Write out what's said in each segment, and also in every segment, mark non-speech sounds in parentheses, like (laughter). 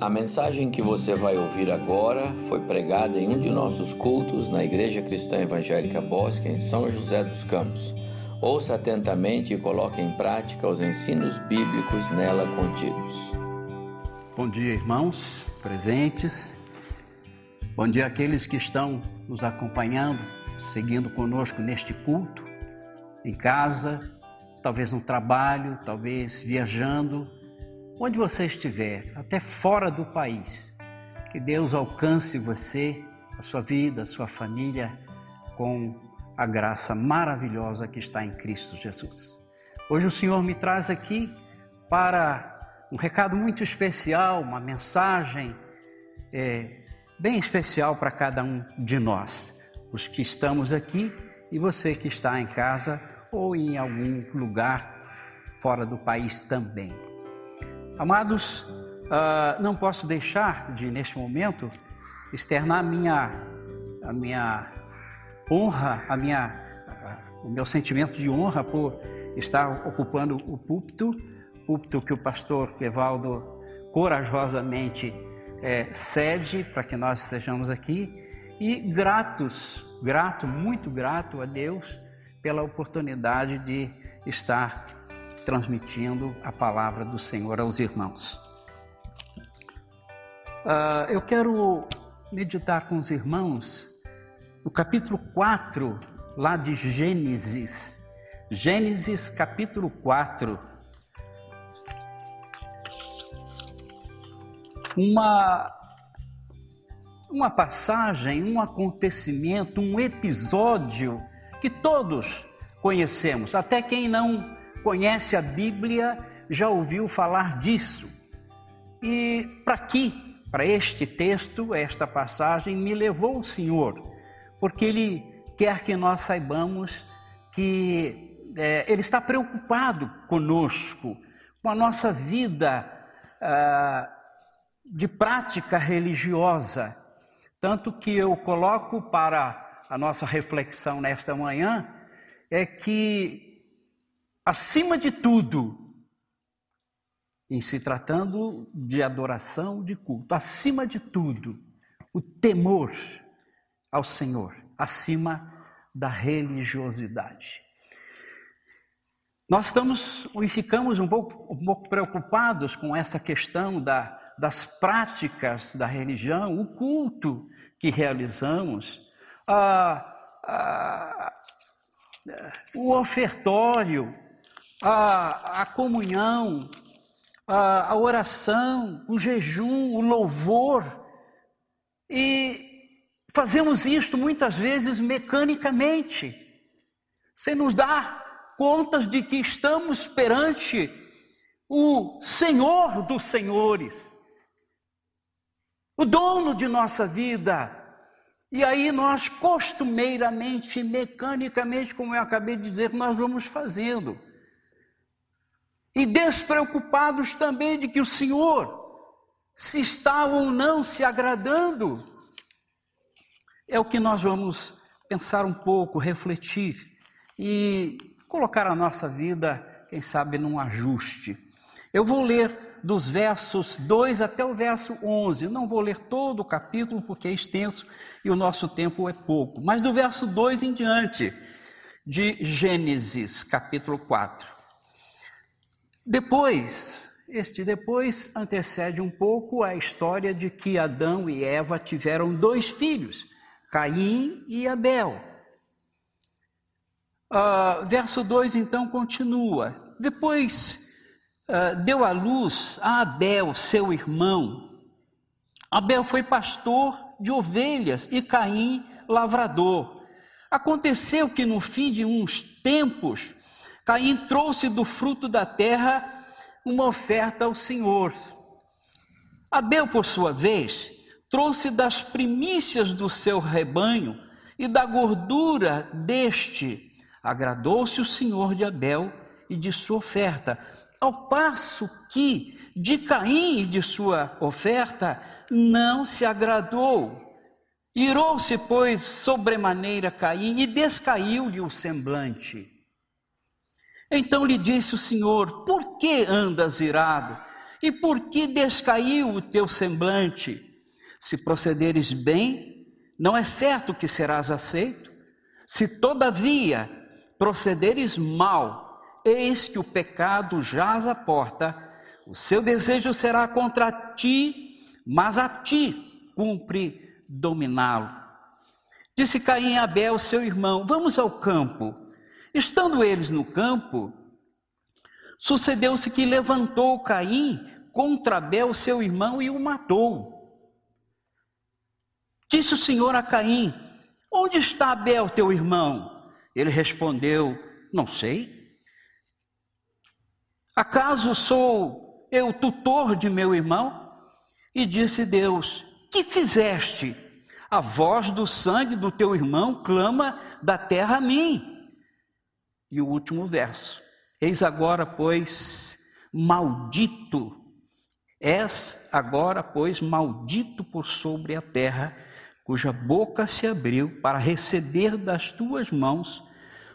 A mensagem que você vai ouvir agora foi pregada em um de nossos cultos na Igreja Cristã Evangélica Bosque, em São José dos Campos. Ouça atentamente e coloque em prática os ensinos bíblicos nela contidos. Bom dia, irmãos presentes. Bom dia àqueles que estão nos acompanhando, seguindo conosco neste culto, em casa, talvez no trabalho, talvez viajando onde você estiver, até fora do país. Que Deus alcance você, a sua vida, a sua família, com a graça maravilhosa que está em Cristo Jesus. Hoje o Senhor me traz aqui para um recado muito especial, uma mensagem é, bem especial para cada um de nós, os que estamos aqui e você que está em casa ou em algum lugar fora do país também. Amados, uh, não posso deixar de, neste momento, externar a minha, a minha honra, a minha, uh, o meu sentimento de honra por estar ocupando o púlpito, púlpito que o pastor Evaldo corajosamente é, cede para que nós estejamos aqui. E gratos, grato, muito grato a Deus pela oportunidade de estar transmitindo a palavra do Senhor aos irmãos. Uh, eu quero meditar com os irmãos no capítulo 4, lá de Gênesis. Gênesis, capítulo 4. Uma, uma passagem, um acontecimento, um episódio que todos conhecemos, até quem não conhece a Bíblia já ouviu falar disso. E para aqui, para este texto, esta passagem, me levou o Senhor, porque Ele quer que nós saibamos que é, Ele está preocupado conosco, com a nossa vida ah, de prática religiosa. Tanto que eu coloco para a nossa reflexão nesta manhã é que acima de tudo, em se tratando de adoração, de culto, acima de tudo, o temor ao Senhor, acima da religiosidade. Nós estamos e ficamos um pouco, um pouco preocupados com essa questão da, das práticas da religião, o culto que realizamos, a, a, o ofertório, a, a comunhão, a, a oração, o jejum, o louvor. E fazemos isto muitas vezes mecanicamente, sem nos dar contas de que estamos perante o Senhor dos Senhores, o dono de nossa vida. E aí nós costumeiramente, mecanicamente, como eu acabei de dizer, nós vamos fazendo e despreocupados também de que o Senhor se está ou não se agradando. É o que nós vamos pensar um pouco, refletir e colocar a nossa vida, quem sabe, num ajuste. Eu vou ler dos versos 2 até o verso 11. Não vou ler todo o capítulo porque é extenso e o nosso tempo é pouco, mas do verso 2 em diante, de Gênesis, capítulo 4. Depois, este depois antecede um pouco a história de que Adão e Eva tiveram dois filhos, Caim e Abel. Uh, verso 2 então continua. Depois uh, deu à luz a Abel, seu irmão. Abel foi pastor de ovelhas e Caim lavrador. Aconteceu que no fim de uns tempos, Caim trouxe do fruto da terra uma oferta ao Senhor. Abel, por sua vez, trouxe das primícias do seu rebanho e da gordura deste. Agradou-se o Senhor de Abel e de sua oferta, ao passo que de Caim e de sua oferta não se agradou. Irou-se, pois, sobremaneira Caim e descaiu-lhe o semblante. Então lhe disse o Senhor: Por que andas irado? E por que descaiu o teu semblante? Se procederes bem, não é certo que serás aceito. Se todavia procederes mal, eis que o pecado jaz à porta, o seu desejo será contra ti, mas a ti cumpre dominá-lo. Disse Caim a Abel, seu irmão: Vamos ao campo. Estando eles no campo, sucedeu-se que levantou Caim contra Abel, seu irmão, e o matou. Disse o Senhor a Caim: Onde está Abel, teu irmão? Ele respondeu: Não sei. Acaso sou eu tutor de meu irmão? E disse Deus: Que fizeste? A voz do sangue do teu irmão clama da terra a mim. E o último verso: Eis agora, pois, maldito, és agora, pois, maldito por sobre a terra, cuja boca se abriu para receber das tuas mãos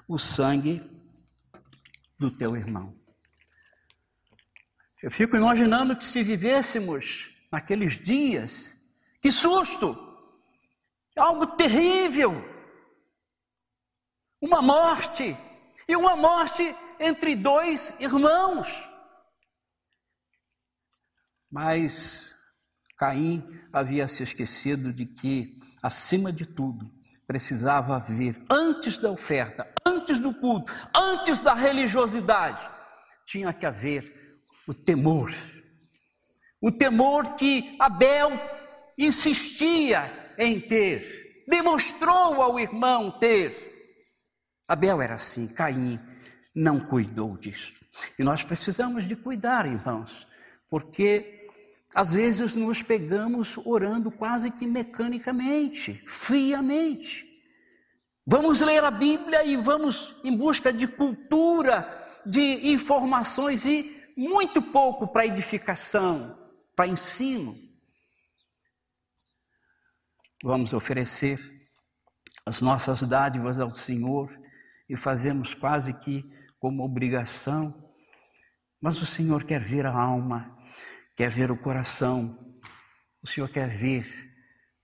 o sangue do teu irmão. Eu fico imaginando que se vivêssemos naqueles dias, que susto! Algo terrível! Uma morte, e uma morte entre dois irmãos. Mas Caim havia se esquecido de que, acima de tudo, precisava haver, antes da oferta, antes do culto, antes da religiosidade, tinha que haver o temor. O temor que Abel insistia em ter, demonstrou ao irmão ter. Abel era assim, Caim não cuidou disso. E nós precisamos de cuidar, irmãos, porque às vezes nos pegamos orando quase que mecanicamente, friamente. Vamos ler a Bíblia e vamos em busca de cultura, de informações e muito pouco para edificação, para ensino. Vamos oferecer as nossas dádivas ao Senhor e fazemos quase que como obrigação, mas o Senhor quer ver a alma, quer ver o coração, o Senhor quer ver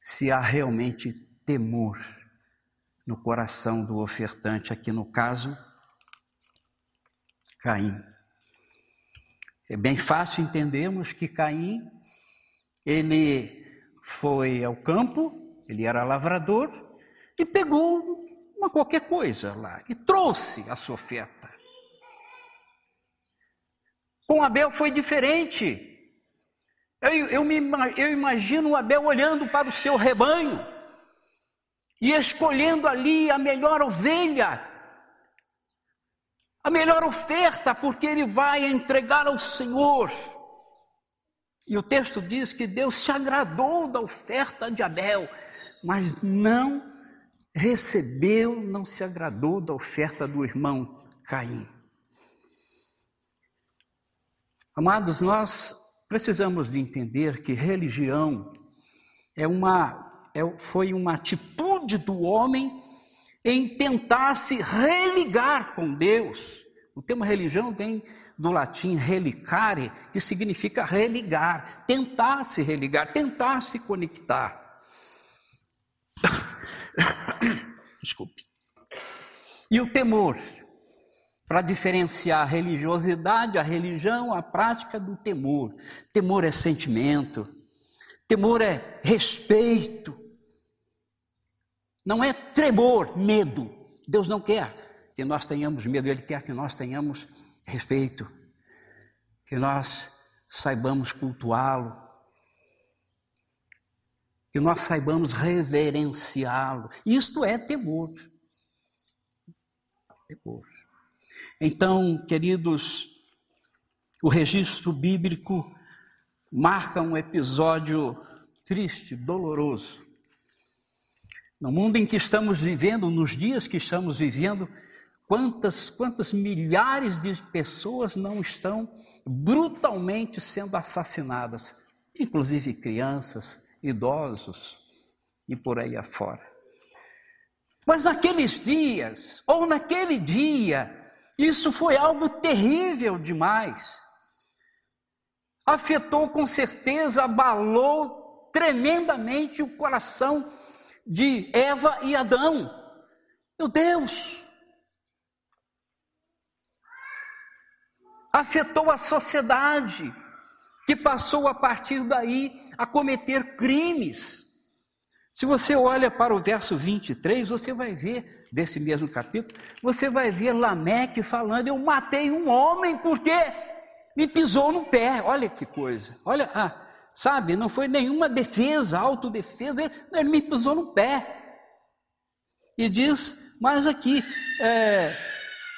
se há realmente temor no coração do ofertante, aqui no caso, Caim. É bem fácil entendermos que Caim, ele foi ao campo, ele era lavrador e pegou uma qualquer coisa lá e trouxe a sua oferta. Com Abel foi diferente. Eu, eu, me, eu imagino Abel olhando para o seu rebanho e escolhendo ali a melhor ovelha, a melhor oferta, porque ele vai entregar ao Senhor. E o texto diz que Deus se agradou da oferta de Abel, mas não recebeu, não se agradou da oferta do irmão Caim. Amados, nós precisamos de entender que religião é uma, é, foi uma atitude do homem em tentar se religar com Deus. O termo religião vem do latim relicare, que significa religar, tentar se religar, tentar se conectar. (coughs) Desculpe. E o temor, para diferenciar a religiosidade, a religião, a prática do temor. Temor é sentimento, temor é respeito, não é tremor, medo. Deus não quer que nós tenhamos medo, Ele quer que nós tenhamos respeito, que nós saibamos cultuá-lo, que nós saibamos reverenciá-lo. Isto é temor. Temor. Então, queridos, o registro bíblico marca um episódio triste, doloroso. No mundo em que estamos vivendo, nos dias que estamos vivendo, quantas, quantas milhares de pessoas não estão brutalmente sendo assassinadas, inclusive crianças, idosos e por aí afora. Mas naqueles dias, ou naquele dia, isso foi algo terrível demais. afetou com certeza, abalou tremendamente o coração de Eva e Adão. Meu Deus! Afetou a sociedade, que passou a partir daí a cometer crimes. Se você olha para o verso 23, você vai ver, desse mesmo capítulo, você vai ver Lameque falando: Eu matei um homem porque me pisou no pé. Olha que coisa. Olha, ah, sabe, não foi nenhuma defesa, autodefesa, ele, ele me pisou no pé. E diz, mas aqui, é,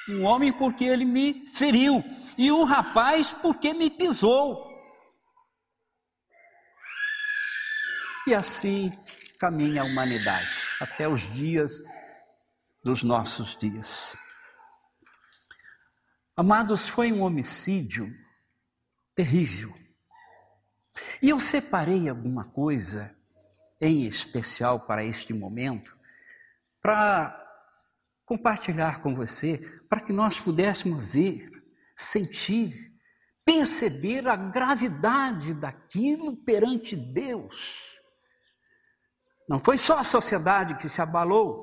um homem porque ele me feriu, e um rapaz porque me pisou. E assim caminha a humanidade, até os dias dos nossos dias. Amados, foi um homicídio terrível. E eu separei alguma coisa em especial para este momento, para compartilhar com você, para que nós pudéssemos ver, sentir, perceber a gravidade daquilo perante Deus. Não foi só a sociedade que se abalou,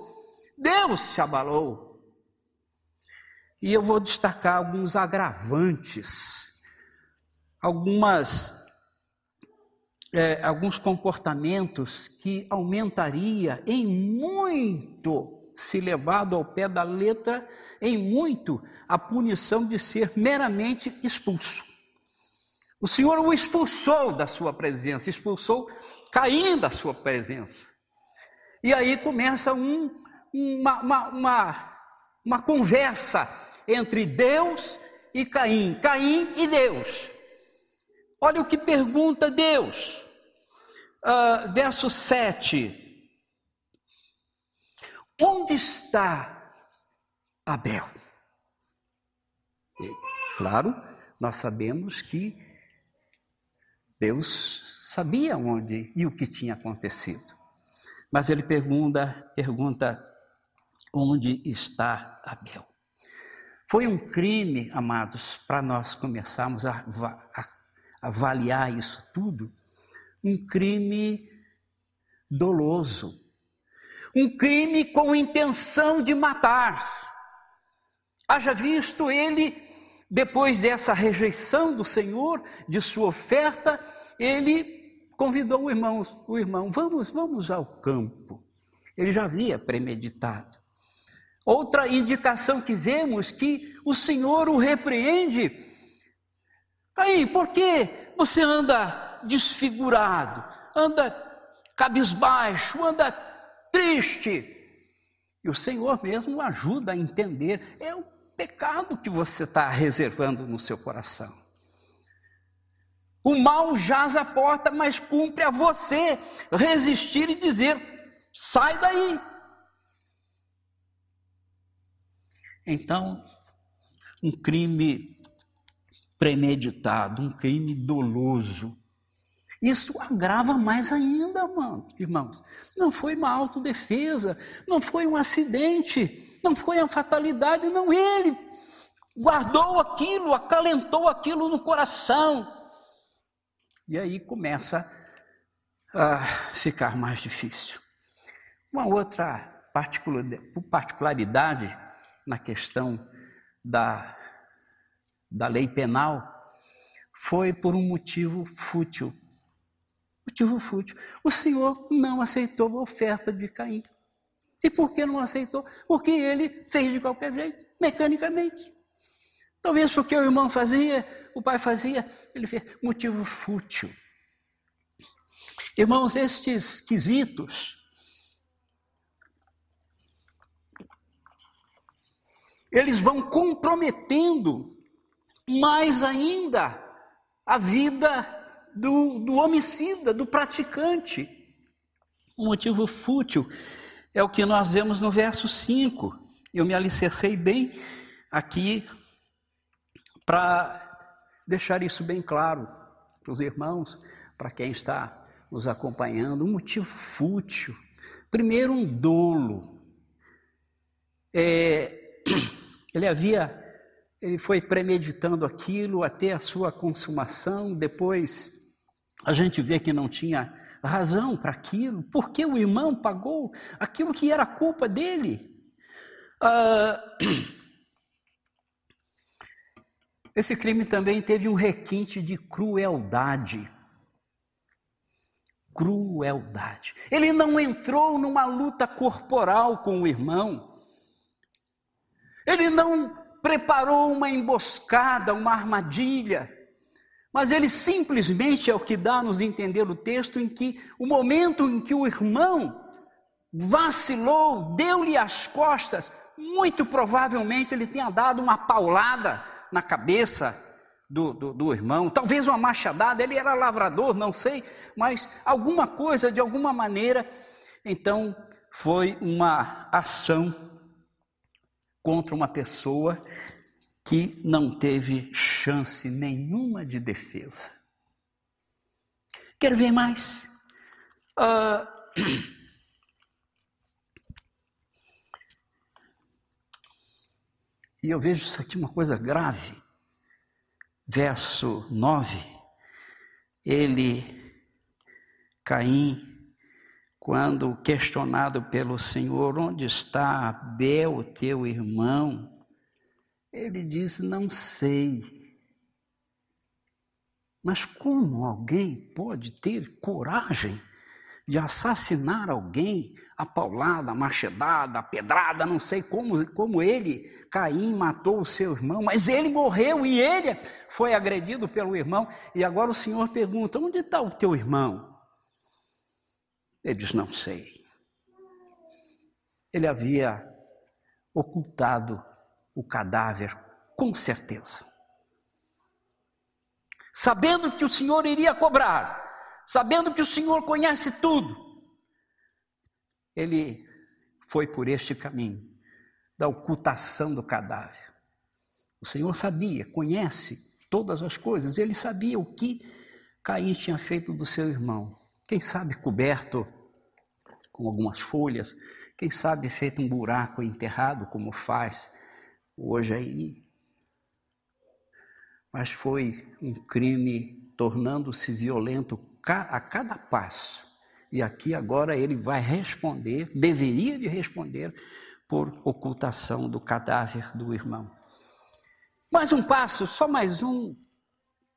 Deus se abalou. E eu vou destacar alguns agravantes algumas é, alguns comportamentos que aumentaria em muito, se levado ao pé da letra, em muito a punição de ser meramente expulso. O Senhor o expulsou da sua presença, expulsou Caim da sua presença. E aí começa um, uma, uma, uma, uma conversa entre Deus e Caim, Caim e Deus. Olha o que pergunta Deus, uh, verso 7. Onde está Abel? E, claro, nós sabemos que Deus sabia onde e o que tinha acontecido. Mas ele pergunta, pergunta onde está Abel. Foi um crime, amados, para nós começarmos a, a avaliar isso tudo, um crime doloso, um crime com intenção de matar. Haja visto ele, depois dessa rejeição do Senhor, de sua oferta, ele convidou o irmão, o irmão, vamos, vamos ao campo. Ele já havia premeditado. Outra indicação que vemos que o Senhor o repreende Caim, por que você anda desfigurado, anda cabisbaixo, anda triste? E o Senhor mesmo ajuda a entender, é o pecado que você está reservando no seu coração. O mal jaz à porta, mas cumpre a você resistir e dizer: sai daí. Então, um crime premeditado, um crime doloso. Isso agrava mais ainda, irmãos. Não foi uma autodefesa, não foi um acidente, não foi uma fatalidade, não. Ele guardou aquilo, acalentou aquilo no coração. E aí começa a ficar mais difícil. Uma outra particularidade na questão da da lei penal foi por um motivo fútil. Motivo fútil. O Senhor não aceitou a oferta de Caim. E por que não aceitou? Porque ele fez de qualquer jeito, mecanicamente. Talvez porque o irmão fazia, o pai fazia, ele fez. Motivo fútil. Irmãos, estes quesitos, eles vão comprometendo mais ainda a vida do, do homicida, do praticante. O motivo fútil é o que nós vemos no verso 5. Eu me alicercei bem aqui para deixar isso bem claro para os irmãos, para quem está nos acompanhando. Um motivo fútil. Primeiro, um dolo. É, (clears throat) ele havia ele foi premeditando aquilo até a sua consumação, depois a gente vê que não tinha razão para aquilo, porque o irmão pagou aquilo que era culpa dele. Ah, (clears throat) esse crime também teve um requinte de crueldade. Crueldade. Ele não entrou numa luta corporal com o irmão. Ele não preparou uma emboscada, uma armadilha. Mas ele simplesmente é o que dá a nos entender o texto em que o momento em que o irmão vacilou, deu-lhe as costas, muito provavelmente ele tenha dado uma paulada na cabeça do, do, do, irmão, talvez uma machadada, ele era lavrador, não sei, mas alguma coisa, de alguma maneira, então foi uma ação contra uma pessoa que não teve chance nenhuma de defesa. Quer ver mais? Uh, (clears throat) e eu vejo isso aqui uma coisa grave. Verso 9, ele, Caim, quando questionado pelo Senhor, onde está Abel, teu irmão? Ele diz: Não sei. Mas como alguém pode ter coragem de assassinar alguém a paulada, a machedada, a pedrada, não sei como, como ele, Caim, matou o seu irmão, mas ele morreu e ele foi agredido pelo irmão. E agora o Senhor pergunta: onde está o teu irmão? Ele diz: não sei. Ele havia ocultado o cadáver, com certeza. Sabendo que o Senhor iria cobrar, sabendo que o Senhor conhece tudo, ele foi por este caminho da ocultação do cadáver. O Senhor sabia, conhece todas as coisas, ele sabia o que Caim tinha feito do seu irmão. Quem sabe coberto com algumas folhas, quem sabe feito um buraco enterrado, como faz hoje aí. Mas foi um crime tornando-se violento a cada passo. E aqui agora ele vai responder, deveria de responder, por ocultação do cadáver do irmão. Mais um passo, só mais um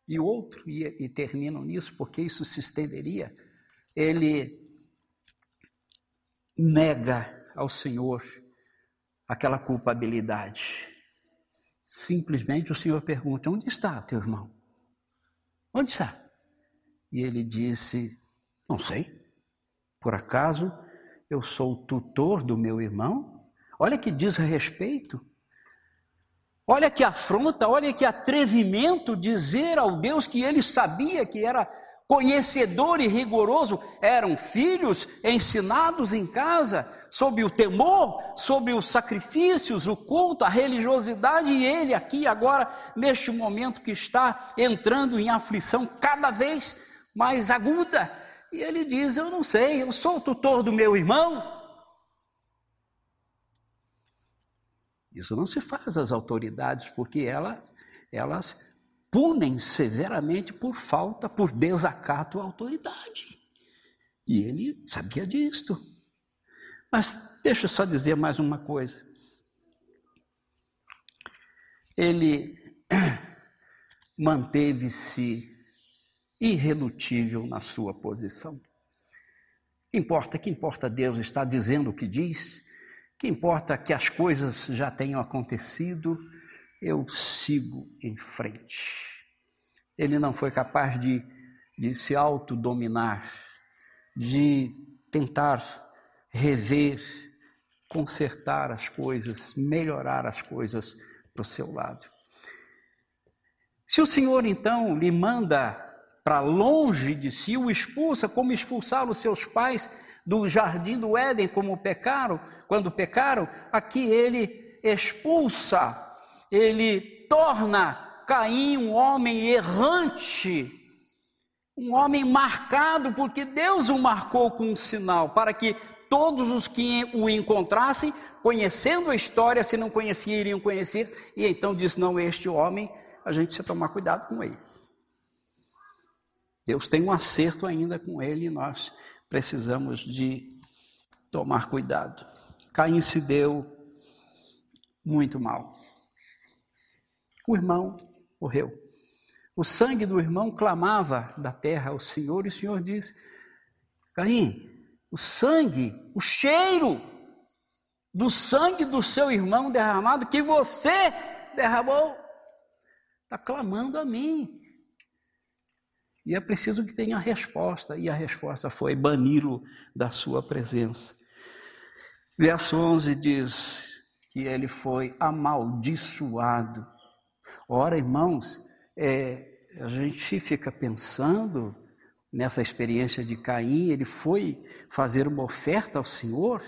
e outro, e, e terminam nisso, porque isso se estenderia. Ele nega ao Senhor aquela culpabilidade. Simplesmente o Senhor pergunta: Onde está teu irmão? Onde está? E ele disse: Não sei. Por acaso eu sou o tutor do meu irmão? Olha que desrespeito. Olha que afronta, olha que atrevimento dizer ao Deus que ele sabia que era conhecedor e rigoroso, eram filhos ensinados em casa, sob o temor, sob os sacrifícios, o culto, a religiosidade, e ele aqui agora, neste momento que está entrando em aflição cada vez mais aguda, e ele diz: Eu não sei, eu sou o tutor do meu irmão. Isso não se faz às autoridades, porque elas, punem severamente por falta, por desacato à autoridade. E ele sabia disto. Mas deixa eu só dizer mais uma coisa. Ele (clears throat) manteve-se irredutível na sua posição. Importa que importa Deus está dizendo o que diz, que importa que as coisas já tenham acontecido, eu sigo em frente. Ele não foi capaz de, de se autodominar, de tentar rever, consertar as coisas, melhorar as coisas para o seu lado. Se o Senhor então lhe manda para longe de si, o expulsa, como expulsaram os seus pais do jardim do Éden, como pecaram, quando pecaram, aqui ele expulsa ele torna Caim um homem errante, um homem marcado, porque Deus o marcou com um sinal, para que todos os que o encontrassem, conhecendo a história, se não conheciam, iriam conhecer, e então disse: Não, este homem, a gente precisa tomar cuidado com ele. Deus tem um acerto ainda com ele e nós precisamos de tomar cuidado. Caim se deu muito mal. O irmão morreu. O sangue do irmão clamava da terra ao Senhor e o Senhor disse: Caim, o sangue, o cheiro do sangue do seu irmão derramado que você derramou, está clamando a mim. E é preciso que tenha resposta, e a resposta foi bani-lo da sua presença. Verso 11 diz que ele foi amaldiçoado. Ora, irmãos, é, a gente fica pensando nessa experiência de Caim, ele foi fazer uma oferta ao Senhor,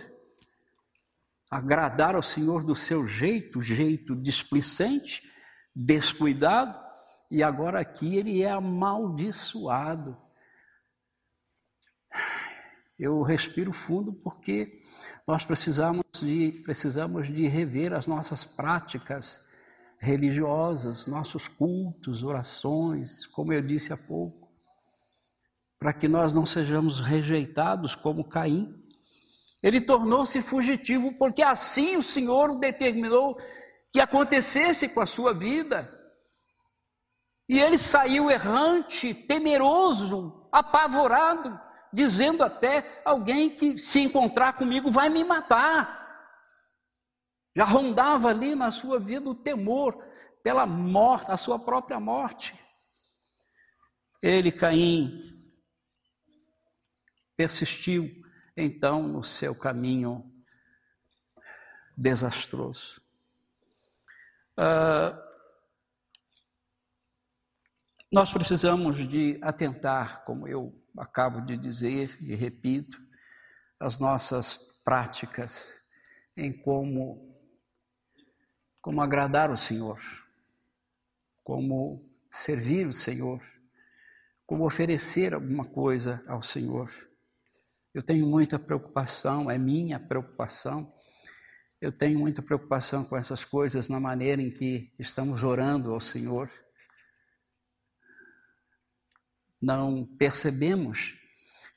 agradar ao Senhor do seu jeito, jeito displicente, descuidado, e agora aqui ele é amaldiçoado. Eu respiro fundo porque nós precisamos de, precisamos de rever as nossas práticas religiosas, nossos cultos, orações, como eu disse há pouco, para que nós não sejamos rejeitados como Caim. Ele tornou-se fugitivo porque assim o Senhor o determinou que acontecesse com a sua vida. E ele saiu errante, temeroso, apavorado, dizendo até: alguém que se encontrar comigo vai me matar. Já rondava ali na sua vida o temor pela morte, a sua própria morte. Ele, Caim, persistiu então no seu caminho desastroso. Uh, nós precisamos de atentar, como eu acabo de dizer e repito, as nossas práticas em como como agradar o Senhor, como servir o Senhor, como oferecer alguma coisa ao Senhor. Eu tenho muita preocupação, é minha preocupação. Eu tenho muita preocupação com essas coisas na maneira em que estamos orando ao Senhor não percebemos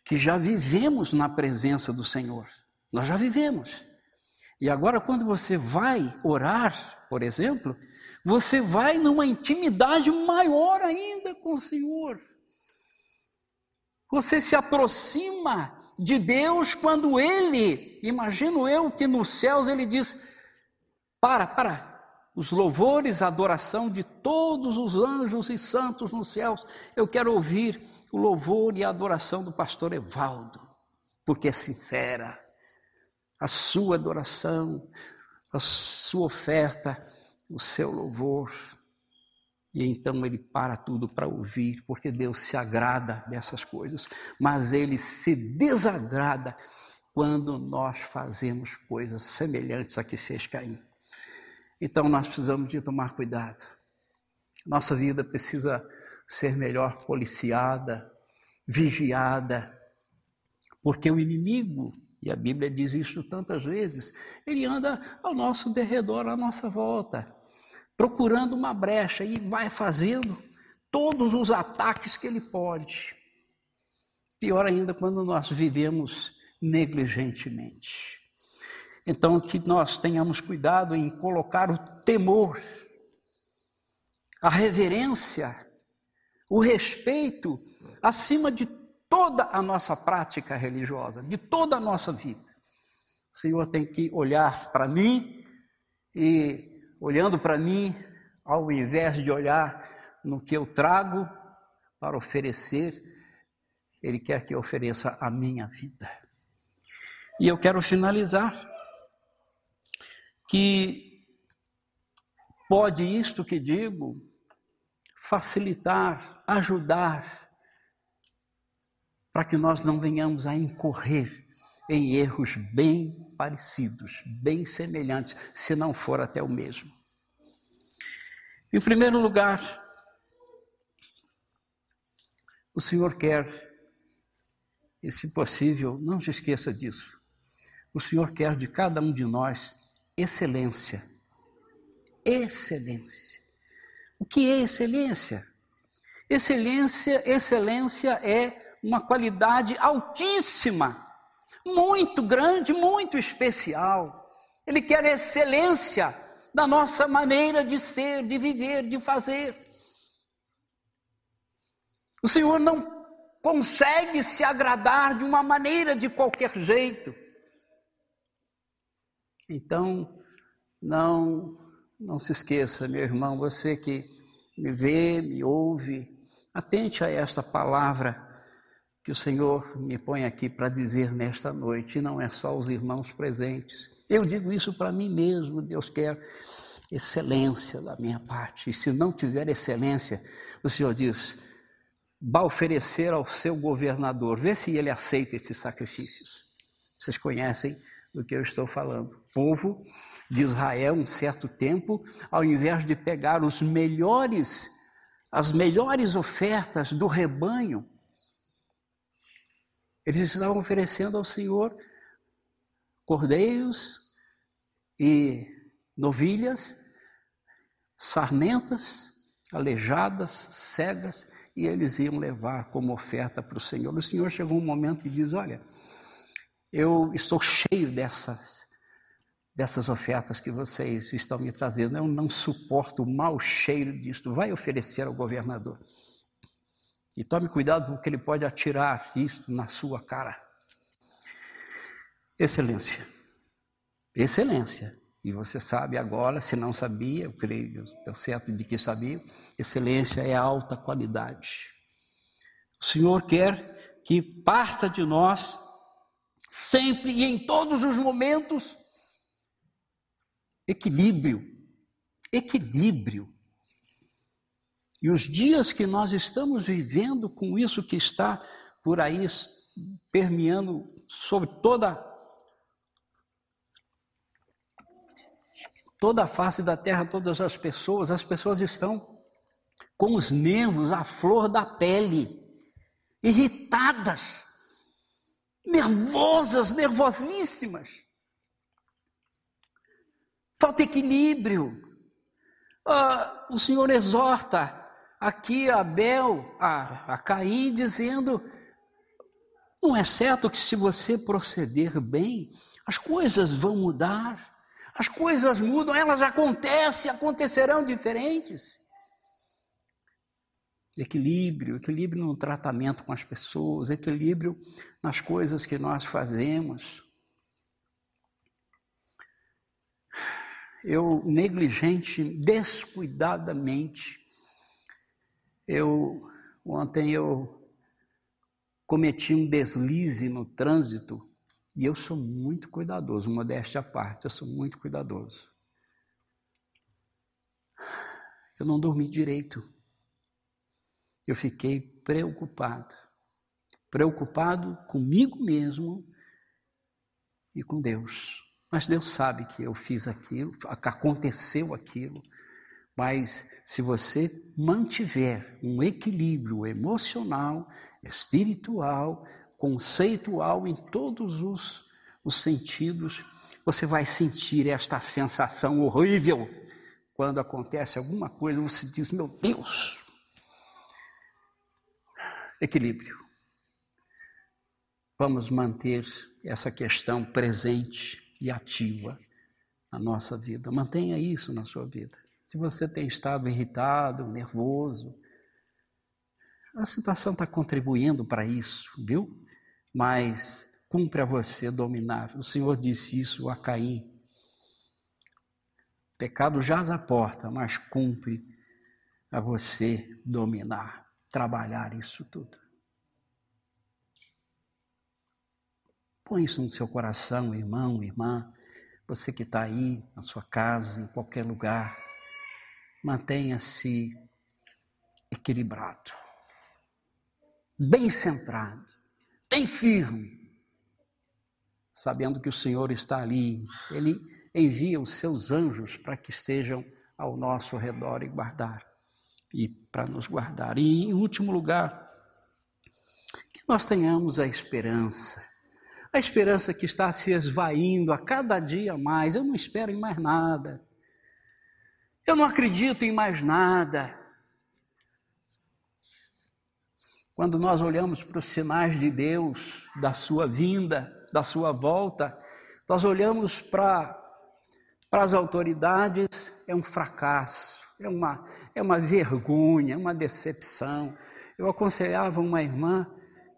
que já vivemos na presença do Senhor. Nós já vivemos. E agora, quando você vai orar, por exemplo, você vai numa intimidade maior ainda com o Senhor. Você se aproxima de Deus quando Ele, imagino eu que nos céus Ele diz: para, para, os louvores, a adoração de todos os anjos e santos nos céus. Eu quero ouvir o louvor e a adoração do pastor Evaldo, porque é sincera. A sua adoração, a sua oferta, o seu louvor. E então ele para tudo para ouvir, porque Deus se agrada dessas coisas, mas ele se desagrada quando nós fazemos coisas semelhantes a que fez Caim. Então nós precisamos de tomar cuidado. Nossa vida precisa ser melhor policiada, vigiada, porque o inimigo, e a Bíblia diz isso tantas vezes, ele anda ao nosso derredor, à nossa volta, procurando uma brecha e vai fazendo todos os ataques que ele pode. Pior ainda quando nós vivemos negligentemente. Então, que nós tenhamos cuidado em colocar o temor, a reverência, o respeito acima de toda a nossa prática religiosa, de toda a nossa vida. O Senhor tem que olhar para mim e, olhando para mim, ao invés de olhar no que eu trago para oferecer, Ele quer que eu ofereça a minha vida. E eu quero finalizar que pode isto que digo facilitar, ajudar, para que nós não venhamos a incorrer em erros bem parecidos, bem semelhantes, se não for até o mesmo. Em primeiro lugar, o Senhor quer, e se possível, não se esqueça disso. o Senhor quer de cada um de nós excelência. Excelência. O que é excelência? Excelência, excelência é uma qualidade altíssima, muito grande, muito especial. Ele quer excelência da nossa maneira de ser, de viver, de fazer. O Senhor não consegue se agradar de uma maneira de qualquer jeito. Então, não não se esqueça, meu irmão, você que me vê, me ouve, atente a esta palavra que o Senhor me põe aqui para dizer nesta noite, e não é só os irmãos presentes. Eu digo isso para mim mesmo, Deus quer excelência da minha parte. E se não tiver excelência, o Senhor diz: vá oferecer ao seu governador, vê se ele aceita esses sacrifícios. Vocês conhecem do que eu estou falando. O povo de Israel, um certo tempo, ao invés de pegar os melhores, as melhores ofertas do rebanho, eles estavam oferecendo ao Senhor cordeiros e novilhas, sarmentas, aleijadas, cegas, e eles iam levar como oferta para o Senhor. O Senhor chegou um momento e diz: Olha, eu estou cheio dessas, dessas ofertas que vocês estão me trazendo. Eu não suporto o mau cheiro disto. Vai oferecer ao governador. E tome cuidado porque ele pode atirar isto na sua cara. Excelência. Excelência. E você sabe agora, se não sabia, eu creio, estou certo de que sabia, excelência é alta qualidade. O Senhor quer que parta de nós sempre e em todos os momentos. Equilíbrio, equilíbrio. E os dias que nós estamos vivendo com isso que está por aí permeando sobre toda toda a face da terra, todas as pessoas, as pessoas estão com os nervos à flor da pele, irritadas nervosas, nervosíssimas. Falta equilíbrio. Ah, o Senhor exorta aqui a Abel, a, a Caim, dizendo: não é certo que se você proceder bem, as coisas vão mudar. As coisas mudam, elas acontecem, acontecerão diferentes. Equilíbrio, equilíbrio no tratamento com as pessoas, equilíbrio nas coisas que nós fazemos. Eu negligente, descuidadamente, eu ontem eu cometi um deslize no trânsito e eu sou muito cuidadoso, modéstia à parte, eu sou muito cuidadoso. Eu não dormi direito eu fiquei preocupado. Preocupado comigo mesmo e com Deus. Mas Deus sabe que eu fiz aquilo, que aconteceu aquilo. Mas se você mantiver um equilíbrio emocional, espiritual, conceitual em todos os, os sentidos, você vai sentir esta sensação horrível quando acontece alguma coisa, você diz: Meu Deus, equilíbrio. Vamos manter essa questão presente e ativa na nossa vida. Mantenha isso na sua vida. Se você tem estado irritado, nervoso, a situação está contribuindo para isso, viu? Mas cumpre a você dominar. O Senhor disse isso a Caim. Pecado jaz à porta, mas cumpre a você dominar trabalhar isso tudo. Põe isso no seu coração, irmão, irmã, você que está aí na sua casa, em qualquer lugar, mantenha-se equilibrado, bem centrado, bem firme, sabendo que o Senhor está ali, Ele envia os seus anjos para que estejam ao nosso redor e guardar e para nos guardar. E, em último lugar, que nós tenhamos a esperança. a esperança que está se esvaindo a cada dia mais. Eu não espero em mais nada. Eu não acredito em mais nada. Quando nós olhamos para os sinais de Deus, da sua vinda, da sua volta, nós olhamos para, para as autoridades, é um fracasso, é uma, é uma vergonha, é uma decepção. Eu aconselhava uma irmã,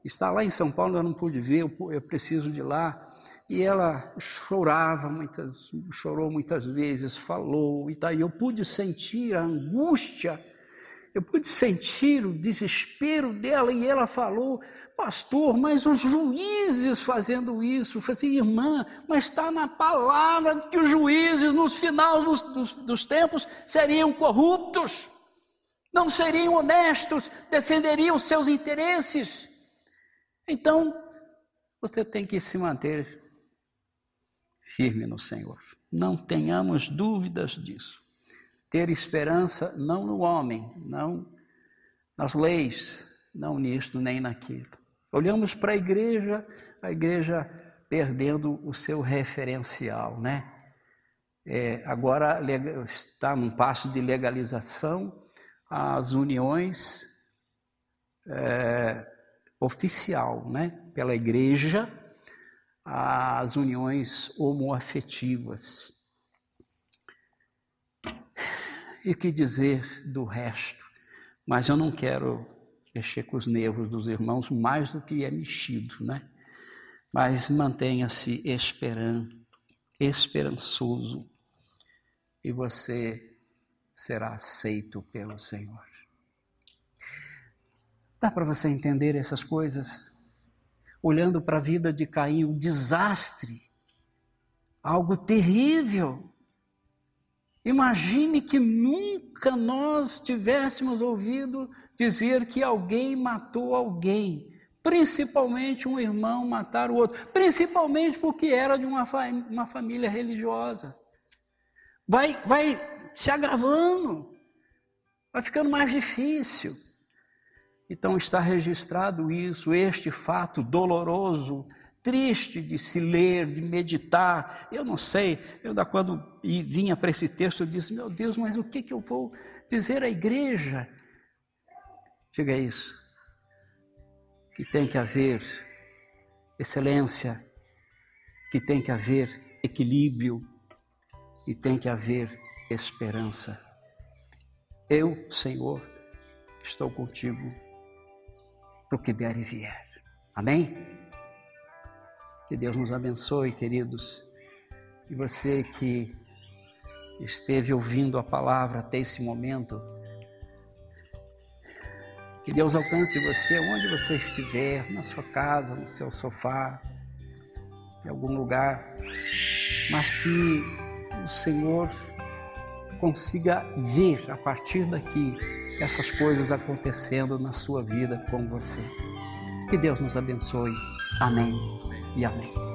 está lá em São Paulo, eu não pude ver, eu, eu preciso de lá, e ela chorava muitas, chorou muitas vezes, falou, e daí eu pude sentir a angústia eu pude sentir o desespero dela e ela falou, pastor, mas os juízes fazendo isso. Eu falei assim, irmã, mas está na palavra que os juízes, nos finais dos, dos, dos tempos, seriam corruptos, não seriam honestos, defenderiam seus interesses. Então, você tem que se manter firme no Senhor. Não tenhamos dúvidas disso ter esperança não no homem, não nas leis, não nisto nem naquilo. Olhamos para a igreja, a igreja perdendo o seu referencial, né? É, agora está num passo de legalização as uniões é, oficial, né? Pela igreja, as uniões homoafetivas. E que dizer do resto? Mas eu não quero mexer com os nervos dos irmãos mais do que é mexido, né? Mas mantenha-se esperando, esperançoso, e você será aceito pelo Senhor. Dá para você entender essas coisas? Olhando para a vida de Caim, o desastre, algo terrível. Imagine que nunca nós tivéssemos ouvido dizer que alguém matou alguém, principalmente um irmão matar o outro, principalmente porque era de uma, uma família religiosa. Vai, vai se agravando, vai ficando mais difícil. Então está registrado isso, este fato doloroso triste de se ler, de meditar. Eu não sei, eu da quando vinha para esse texto, eu disse: Meu Deus, mas o que, que eu vou dizer à igreja? Diga isso. Que tem que haver excelência, que tem que haver equilíbrio e tem que haver esperança. Eu, Senhor, estou contigo para o que der e vier. Amém? Que Deus nos abençoe, queridos. E você que esteve ouvindo a palavra até esse momento, que Deus alcance você onde você estiver, na sua casa, no seu sofá, em algum lugar, mas que o Senhor consiga ver a partir daqui essas coisas acontecendo na sua vida com você. Que Deus nos abençoe. Amém e amém.